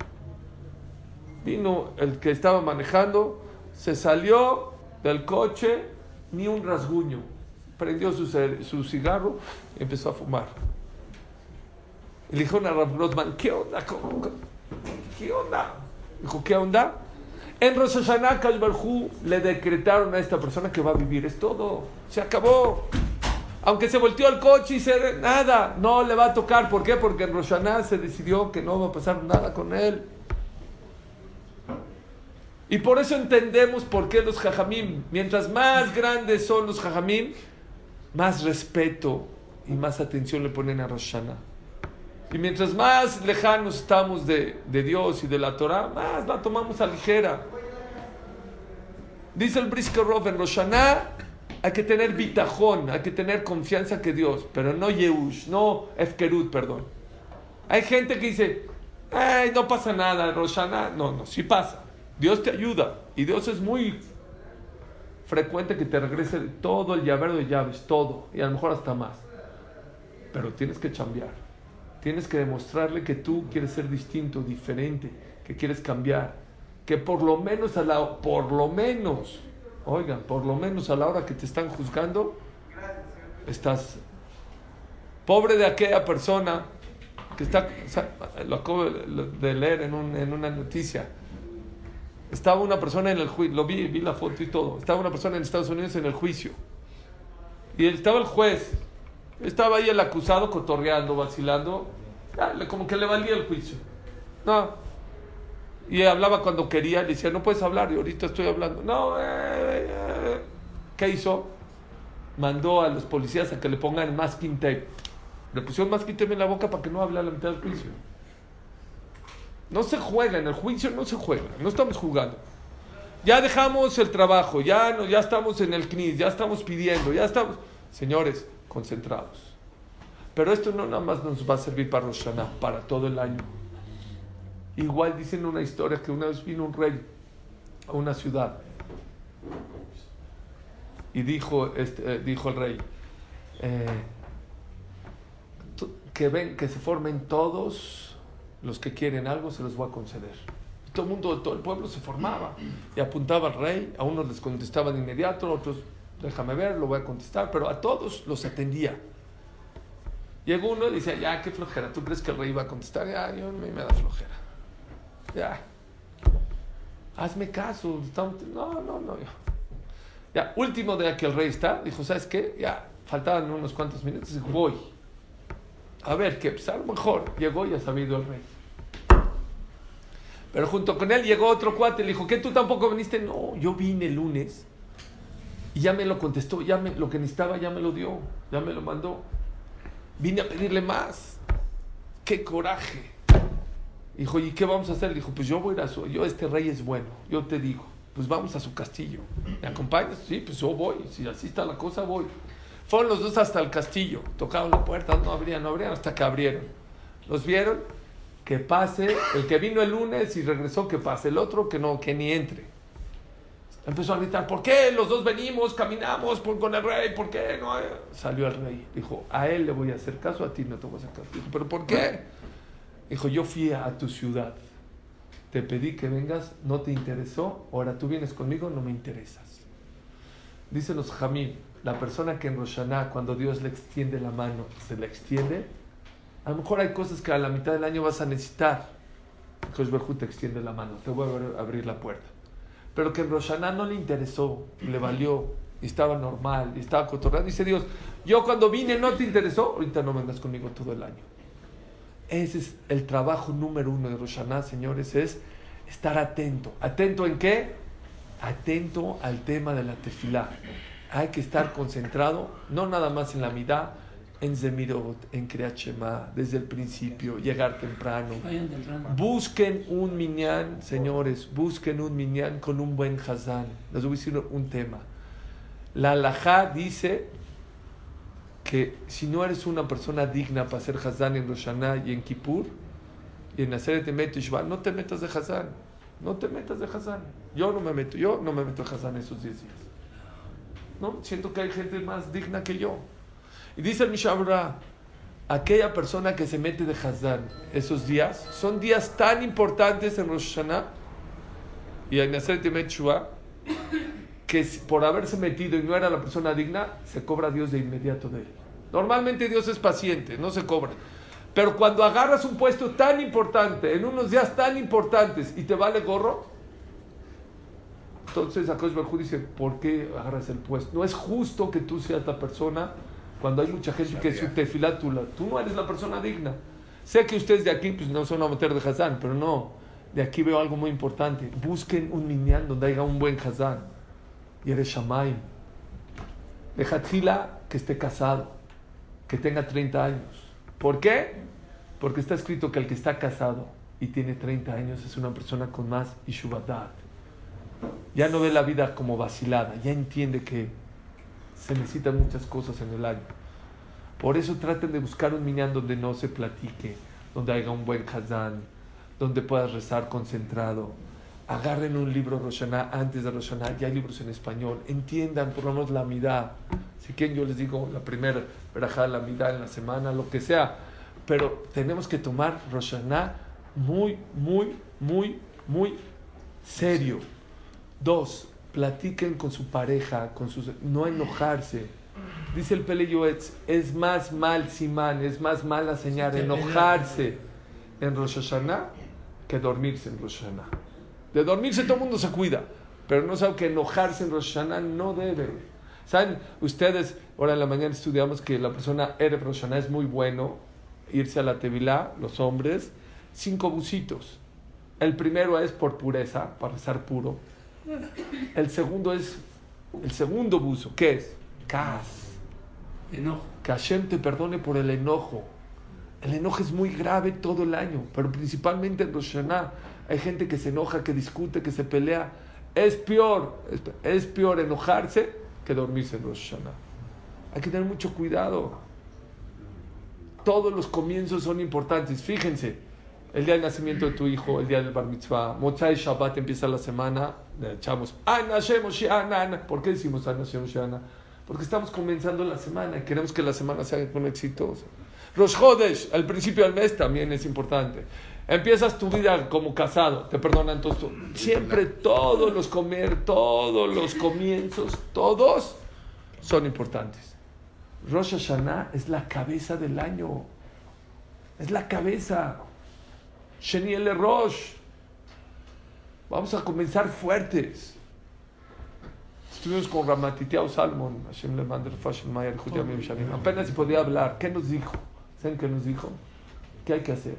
Vino el que estaba manejando, se salió del coche, ni un rasguño. Prendió su, su cigarro y empezó a fumar. Le dijeron a Rav Grossman, ¿qué onda? ¿Cómo- cómo- ¿Qué onda? Dijo, ¿qué onda? En Rosh Hashanah, le decretaron a esta persona que va a vivir. Es todo. Se acabó. Aunque se volteó el coche y se... Nada, no le va a tocar. ¿Por qué? Porque en Rosh se decidió que no va a pasar nada con él. Y por eso entendemos por qué los jajamim, mientras más grandes son los jajamim, más respeto y más atención le ponen a Rosh. Y mientras más lejanos estamos de, de Dios y de la Torah, más la tomamos a ligera. Dice el Brisker Rov en Roshaná, hay que tener bitajón, hay que tener confianza que Dios, pero no Yehush, no Efkerut, perdón. Hay gente que dice, ay, no pasa nada, Roshaná. No, no, sí pasa. Dios te ayuda. Y Dios es muy frecuente que te regrese todo el llavero de llaves, todo, y a lo mejor hasta más. Pero tienes que cambiar. Tienes que demostrarle que tú quieres ser distinto, diferente, que quieres cambiar, que por lo menos a la por lo menos, oigan, por lo menos a la hora que te están juzgando estás pobre de aquella persona que está lo acabo de leer en, un, en una noticia estaba una persona en el juicio, lo vi, vi la foto y todo. Estaba una persona en Estados Unidos en el juicio. Y estaba el juez. Estaba ahí el acusado cotorreando, vacilando. Como que le valía el juicio. No. Y hablaba cuando quería. Le decía, no puedes hablar. Y ahorita estoy hablando. No. eh, eh. ¿Qué hizo? Mandó a los policías a que le pongan masking tape. Le pusieron masking tape en la boca para que no hable a la mitad del juicio. No se juega, en el juicio no se juega, no estamos jugando. Ya dejamos el trabajo, ya, no, ya estamos en el CNIS, ya estamos pidiendo, ya estamos... Señores, concentrados. Pero esto no nada más nos va a servir para Rosh Hashanah, para todo el año. Igual dicen una historia que una vez vino un rey a una ciudad y dijo, este, eh, dijo el rey, eh, que ven, que se formen todos los que quieren algo, se los voy a conceder. Todo el mundo, todo el pueblo se formaba y apuntaba al rey, a unos les contestaba de inmediato, a otros, déjame ver, lo voy a contestar, pero a todos los atendía. Llegó uno y dice, ya, qué flojera, ¿tú crees que el rey iba a contestar? Ya, yo mí me da flojera. Ya. Hazme caso. No, no, no. ya. Último día que el rey está, dijo, ¿sabes qué? Ya, faltaban unos cuantos minutos, dijo, voy. A ver, que pues, a lo mejor llegó y ha sabido el rey. Pero junto con él llegó otro cuate le dijo, ¿qué tú tampoco viniste? No, yo vine el lunes y ya me lo contestó, ya me, lo que necesitaba ya me lo dio, ya me lo mandó. Vine a pedirle más. ¡Qué coraje! Dijo, ¿y qué vamos a hacer? Dijo, pues yo voy a ir a su... Yo, este rey es bueno, yo te digo, pues vamos a su castillo. ¿Me acompañas? Sí, pues yo voy. Si así está la cosa, voy. Fueron los dos hasta el castillo. Tocaron la puerta, no abrían, no abrían, hasta que abrieron. Los vieron, que pase, el que vino el lunes y regresó, que pase. El otro, que no, que ni entre. Empezó a gritar, ¿por qué los dos venimos, caminamos por, con el rey? ¿Por qué no? Salió el rey. Dijo, a él le voy a hacer caso, a ti no te voy a hacer caso. Dijo, ¿pero por qué? Dijo, yo fui a tu ciudad. Te pedí que vengas, no te interesó. Ahora tú vienes conmigo, no me interesas. Dicen los Jamil, la persona que en Roshaná, cuando Dios le extiende la mano, se la extiende, a lo mejor hay cosas que a la mitad del año vas a necesitar. Berjú te extiende la mano, te voy a abrir la puerta. Pero que en Roshaná no le interesó, le valió, estaba normal, y estaba cotorreando. Dice Dios, yo cuando vine no te interesó, ahorita no vengas conmigo todo el año. Ese es el trabajo número uno de Roshaná, señores, es estar atento. ¿Atento en qué? Atento al tema de la tefilá. Hay que estar concentrado, no nada más en la midá, en Zemirot, en Kriyat Shema, desde el principio, llegar temprano. Busquen un minyan, señores, busquen un minyan con un buen hazán. Les voy a decir un tema. La halajá dice que si no eres una persona digna para ser hazán en Rosh Hashanah y en Kippur y en Aseret Emet Tishba, no te metas de hazán. No te metas de hazán. Yo no me meto, yo no me meto de hazán esos 10 días. No, siento que hay gente más digna que yo. Y dice el Mishabra, aquella persona que se mete de Hazán esos días, son días tan importantes en Rosh Hashanah y en Aseret Emet Shua, que por haberse metido y no era la persona digna, se cobra a Dios de inmediato de él. Normalmente Dios es paciente, no se cobra. Pero cuando agarras un puesto tan importante, en unos días tan importantes, y te vale gorro, entonces Akash Barjú dice, ¿por qué agarras el puesto? No es justo que tú seas la persona cuando hay mucha gente que es su tefilá, tú, no eres la persona digna. Sé que ustedes de aquí pues, no son a meter de Hazán, pero no. De aquí veo algo muy importante. Busquen un minyan donde haya un buen Hazán. Y eres Shamaim. Deja que esté casado, que tenga 30 años. ¿Por qué? Porque está escrito que el que está casado y tiene 30 años es una persona con más ishubadat. Ya no ve la vida como vacilada, ya entiende que se necesitan muchas cosas en el año. Por eso traten de buscar un minyan donde no se platique, donde haya un buen kazán, donde puedas rezar concentrado. Agarren un libro Roshaná antes de Roshaná, ya hay libros en español. Entiendan por lo menos la mitad. Si quieren, yo les digo la primera verajá, la mitad en la semana, lo que sea. Pero tenemos que tomar Roshaná muy, muy, muy, muy serio. Dos, platiquen con su pareja, con sus, no enojarse. Dice el Pele Yoetz, es más mal simán, es más mala señal enojarse en Rosh Hashanah que dormirse en Rosh Hashanah. De dormirse todo el mundo se cuida, pero no sabe que enojarse en Rosh Hashanah no debe. ¿Saben? Ustedes, ahora en la mañana estudiamos que la persona Erev Rosh Hashanah es muy bueno irse a la Tevilá, los hombres, cinco busitos. El primero es por pureza, para rezar puro. El segundo es, el segundo buzo, ¿qué es? Kas. Enojo. Que Hashem te perdone por el enojo. El enojo es muy grave todo el año, pero principalmente en Rosh Hashanah. Hay gente que se enoja, que discute, que se pelea. Es peor, es, es peor enojarse que dormirse en Rosh Hashanah. Hay que tener mucho cuidado. Todos los comienzos son importantes. Fíjense, el día del nacimiento de tu hijo, el día del bar mitzvah, Motzai Shabbat empieza la semana, le echamos. ¿Por qué decimos? Porque estamos comenzando la semana y queremos que la semana sea con exitosa. Rosh Hodesh, al principio del mes también es importante. Empiezas tu vida como casado, te perdonan todos. Siempre todos los comer, todos los comienzos, todos son importantes. Rosh Hashanah es la cabeza del año. Es la cabeza. Sheni el Rosh. Vamos a comenzar fuertes. Estuvimos con Ramatitiao Salmon, Hashem le Fashion Mayer. Apenas si podía hablar. ¿Qué nos dijo? ¿Saben qué nos dijo? ¿Qué hay que hacer?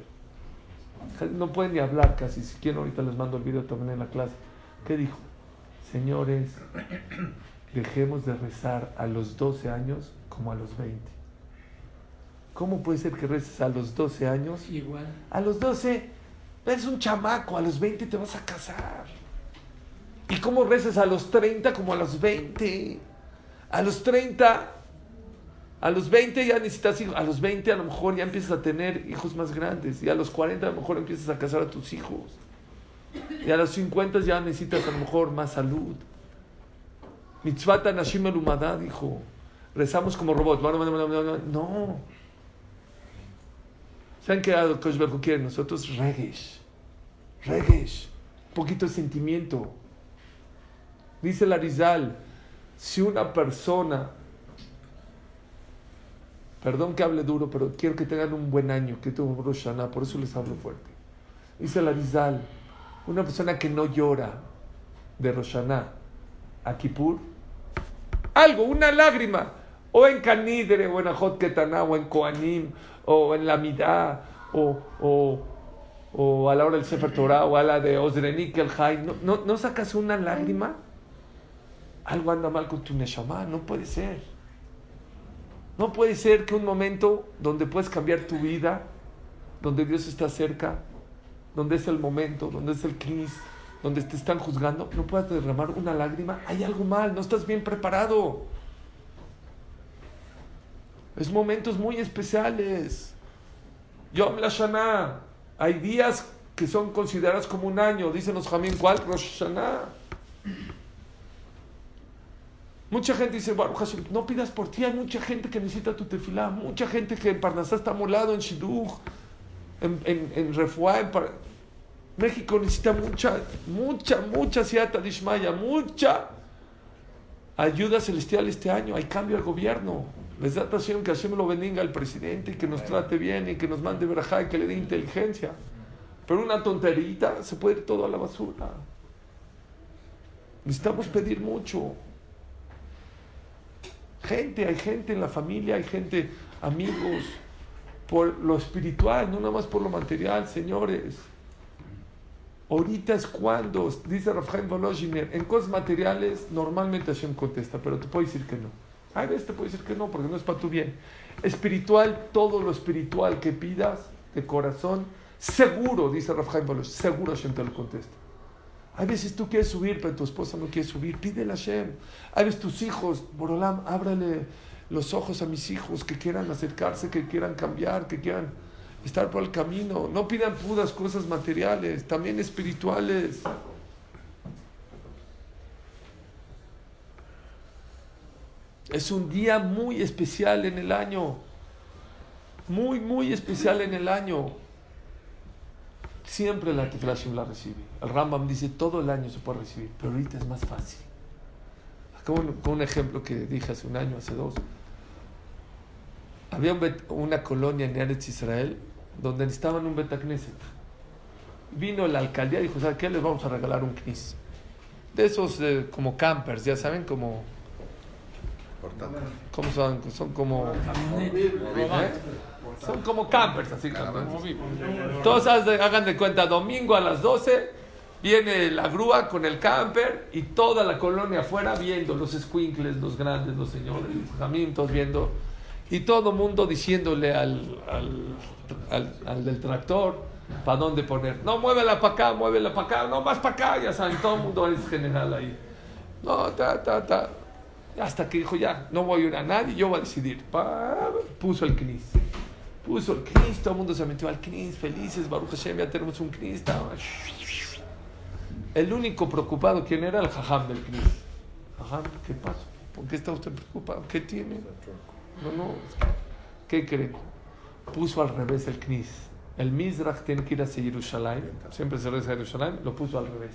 No pueden ni hablar casi. Si quieren, ahorita les mando el video también en la clase. ¿Qué dijo? Señores, dejemos de rezar a los 12 años como a los 20. ¿Cómo puede ser que reces a los 12 años? Igual. A los 12 eres un chamaco, a los 20 te vas a casar. ¿Y cómo reces a los 30 como a los 20? A los 30, a los 20 ya necesitas hijos, a los 20 a lo mejor ya empiezas a tener hijos más grandes y a los 40 a lo mejor empiezas a casar a tus hijos. Y a los 50 ya necesitas a lo mejor más salud. Mitzvata Nashim Elumada dijo, rezamos como robots. No. ¿Saben qué Kosh Baruj quiere nosotros? Regesh. Regesh. Un poquito de sentimiento. Dice Larizal, si una persona, perdón que hable duro, pero quiero que tengan un buen año, que tuvo Rosh Hashanah, por eso les hablo fuerte. Dice Larizal, una persona que no llora de Rosh Hashanah a Kippur, algo, una lágrima, o en Canidre, o en Ajot Ketaná, o en Koanim, o en la Midah, o, o, o, a la hora del Sefer Torah, o a la de Osrenik el Hay, ¿no, no, ¿no sacas una lágrima? Algo anda mal con tu Neshama, no puede ser. No puede ser que un momento donde puedes cambiar tu vida, donde Dios está cerca, donde es el momento, donde es el knis, donde te están juzgando, no puedas derramar una lágrima. Hay algo mal, no estás bien preparado. Es momentos muy especiales. Yom la Shana. Hay días que son considerados como un año. Dicen los Jamín, ¿cuál? Rosh Hashanah. Mucha gente dice, Baruch Hashem, no pidas por ti. Hay mucha gente que necesita tu tefilá. Mucha gente que en Parnasá está molado, en Shidduch, en, en, en Refuá, en Par... México necesita mucha, mucha, mucha siata dishmaya, mucha ayuda celestial este año. Hay cambio al gobierno. Les da que Hashem lo bendiga al presidente y que nos trate bien y que nos mande verajá y que le dé inteligencia. Pero una tonterita se puede ir todo a la basura. Necesitamos pedir mucho. Gente, hay gente en la familia, hay gente, amigos, por lo espiritual, no nada más por lo material, señores. Ahorita es cuando, dice Rafael Volozhiner, en cosas materiales normalmente Hashem contesta, pero te puedo decir que no. Hay veces te puedo decir que no, porque no es para tu bien. Espiritual, todo lo espiritual que pidas, de corazón, seguro, dice Rafael Baloch, seguro Hashem te lo contesta. Hay veces tú quieres subir, pero tu esposa no quiere subir, pídele a Hashem. Hay veces tus hijos, Borolam, ábrale los ojos a mis hijos que quieran acercarse, que quieran cambiar, que quieran estar por el camino. No pidan puras cosas materiales, también espirituales. Es un día muy especial en el año. Muy, muy especial en el año. Siempre la Tiflashim la recibe. El Rambam dice todo el año se puede recibir, pero ahorita es más fácil. Con, con un ejemplo que dije hace un año, hace dos. Había una colonia en Eretz Israel donde necesitaban un Betacneset. Vino la alcaldía y dijo, ¿sabes qué? Les vamos a regalar un knis. De esos eh, como campers, ya saben, como... ¿Cómo son? Son como... ¿eh? Son como campers, así. Todos hagan de cuenta, domingo a las 12 viene la grúa con el camper y toda la colonia afuera viendo los squinkles, los grandes, los señores, los jamín, todos viendo. Y todo el mundo diciéndole al, al, al- al del tractor para dónde poner. No, muévela para acá, muévela para acá, no más para acá, ya saben, todo el mundo es general ahí. No, ta, ta, ta. Hasta que dijo, ya, no voy a ir a nadie, yo voy a decidir. Puso el knis. Puso el knis, todo el mundo se metió al knis, felices, Baruch Hashem, ya tenemos un estaba- El único preocupado, ¿quién era? El jajam del knis. Jajam, ¿qué pasa? ¿Por qué está usted preocupado? ¿Qué tiene? No, no. ¿Qué creen? Puso al revés el knis. El Mizrach tiene que ir hacia Jerusalén. Siempre se reza a Jerusalén. Lo puso al revés.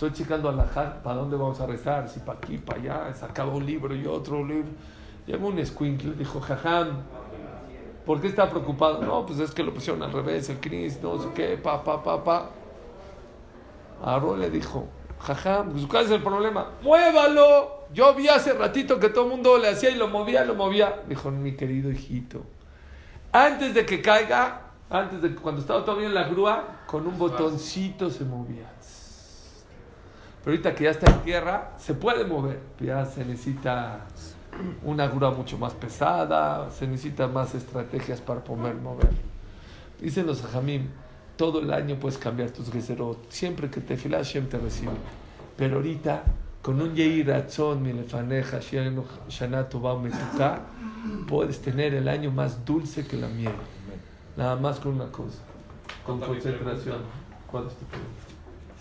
Estoy checando al Lajat para dónde vamos a rezar. Si para aquí, para allá. Sacaba un libro y otro libro. Llegó un escuincle. Dijo, jajam, ¿por qué está preocupado? No, pues es que lo pusieron al revés. El knis, no sé qué, pa, pa, pa, pa. Aarón le dijo, jajam, pues, ¿cuál es el problema? ¡Muévalo! Yo vi hace ratito que todo el mundo le hacía y lo movía, lo movía. Dijo, mi querido hijito, antes de que caiga, antes de que cuando estaba todavía en la grúa, con un botoncito se movía. Pero ahorita que ya está en tierra, se puede mover. Ya se necesita una grúa mucho más pesada, se necesitan más estrategias para poder mover. Dicen los hajamim, todo el año puedes cambiar tus gezerot. Siempre que te filas, Hashem te recibe. Pero ahorita, con un yehi ratzon, milefaneja, shana tova metuka, puedes tener el año más dulce que la miel. Nada más con una cosa, con concentración. ¿Cuál es tu pregunta?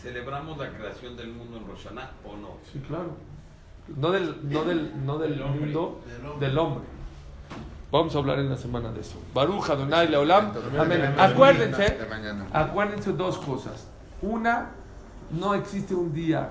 ¿Celebramos la creación del mundo en Roshaná o no? Sí, claro. No del, no del, no del Del hombre. mundo, Del hombre. del hombre. Vamos a hablar en la semana de eso. Baruch Adonai Leolam. Amén. Acuérdense, acuérdense dos cosas. Una, no existe un día